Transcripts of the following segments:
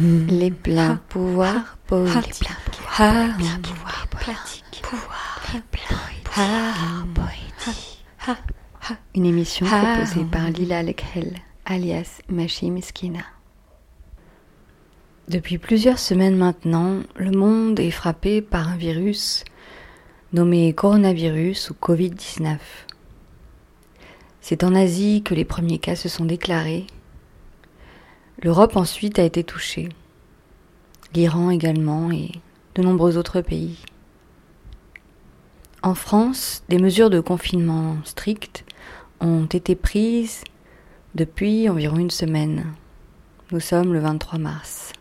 Les pleins pouvoirs poétiques. Les pleins pouvoirs poétiques. Les pleins poétiques. Une émission proposée par Lila Lekhel, alias Machi Miskina. Depuis plusieurs semaines maintenant, le monde est frappé par un virus nommé coronavirus ou Covid-19. C'est en Asie que les premiers cas se sont déclarés. L'Europe ensuite a été touchée, l'Iran également et de nombreux autres pays. En France, des mesures de confinement strictes ont été prises depuis environ une semaine. Nous sommes le 23 mars.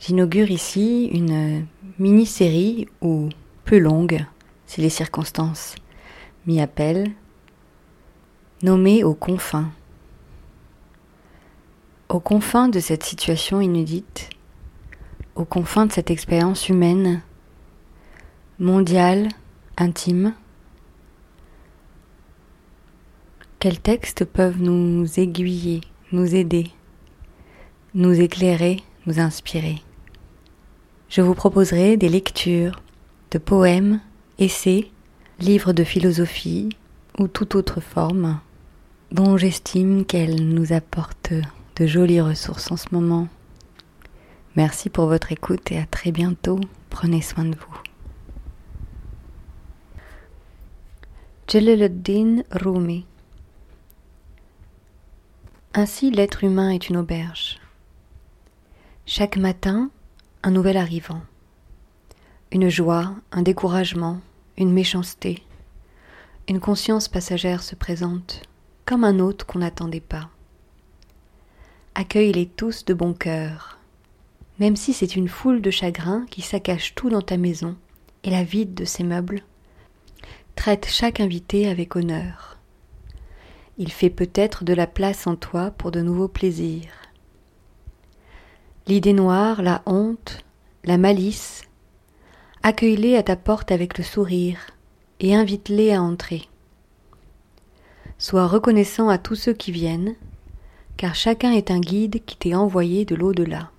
J'inaugure ici une mini-série ou plus longue, si les circonstances m'y appellent, nommé aux confins. Aux confins de cette situation inédite, aux confins de cette expérience humaine, mondiale, intime, quels textes peuvent nous aiguiller, nous aider, nous éclairer, nous inspirer? Je vous proposerai des lectures de poèmes, essais, livres de philosophie ou toute autre forme dont j'estime qu'elle nous apporte de jolies ressources en ce moment. Merci pour votre écoute et à très bientôt. Prenez soin de vous. Jalaluddin Rumi Ainsi l'être humain est une auberge. Chaque matin, un nouvel arrivant. Une joie, un découragement, une méchanceté. Une conscience passagère se présente comme un hôte qu'on n'attendait pas. Accueille-les tous de bon cœur, même si c'est une foule de chagrins qui saccage tout dans ta maison et la vide de ses meubles. Traite chaque invité avec honneur. Il fait peut-être de la place en toi pour de nouveaux plaisirs. L'idée noire, la honte, la malice, accueille-les à ta porte avec le sourire et invite-les à entrer. Sois reconnaissant à tous ceux qui viennent, car chacun est un guide qui t'est envoyé de l'au-delà.